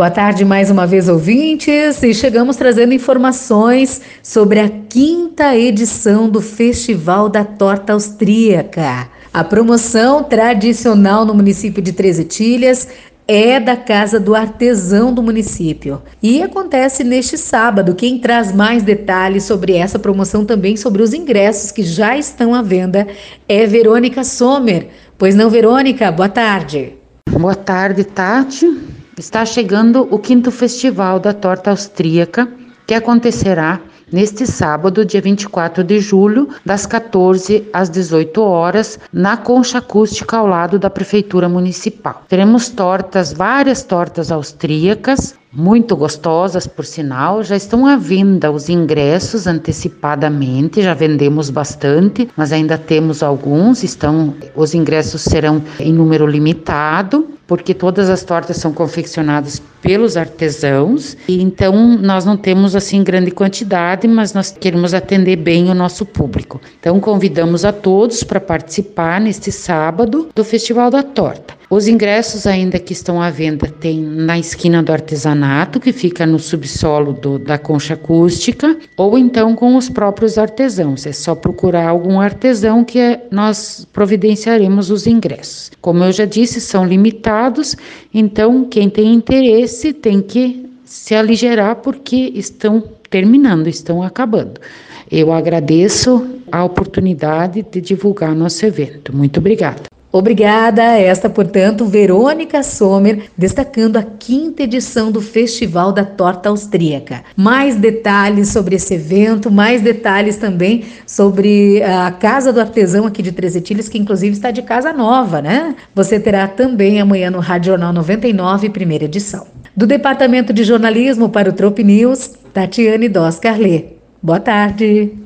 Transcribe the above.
Boa tarde mais uma vez, ouvintes, e chegamos trazendo informações sobre a quinta edição do Festival da Torta Austríaca. A promoção tradicional no município de Treze Etilhas é da Casa do Artesão do município e acontece neste sábado. Quem traz mais detalhes sobre essa promoção, também sobre os ingressos que já estão à venda, é Verônica Sommer. Pois não, Verônica? Boa tarde. Boa tarde, Tati. Está chegando o quinto festival da torta austríaca, que acontecerá neste sábado, dia 24 de julho, das 14 às 18 horas, na concha acústica ao lado da Prefeitura Municipal. Teremos tortas, várias tortas austríacas, muito gostosas, por sinal. Já estão à venda os ingressos antecipadamente, já vendemos bastante, mas ainda temos alguns. Estão, os ingressos serão em número limitado, porque todas as tortas são confeccionadas pelos artesãos. E então nós não temos assim grande quantidade, mas nós queremos atender bem o nosso público. Então convidamos a todos para participar neste sábado do Festival da Torta. Os ingressos ainda que estão à venda tem na esquina do artesanato, que fica no subsolo do, da concha acústica, ou então com os próprios artesãos. É só procurar algum artesão que é, nós providenciaremos os ingressos. Como eu já disse, são limitados, então quem tem interesse tem que se aligerar porque estão terminando, estão acabando. Eu agradeço a oportunidade de divulgar nosso evento. Muito obrigada. Obrigada, esta, portanto, Verônica Sommer, destacando a quinta edição do Festival da Torta Austríaca. Mais detalhes sobre esse evento, mais detalhes também sobre a Casa do Artesão aqui de Três Etilhas, que inclusive está de casa nova, né? Você terá também amanhã no Rádio Jornal 99, primeira edição. Do Departamento de Jornalismo para o Trop News, Tatiane Dos Carlet. Boa tarde.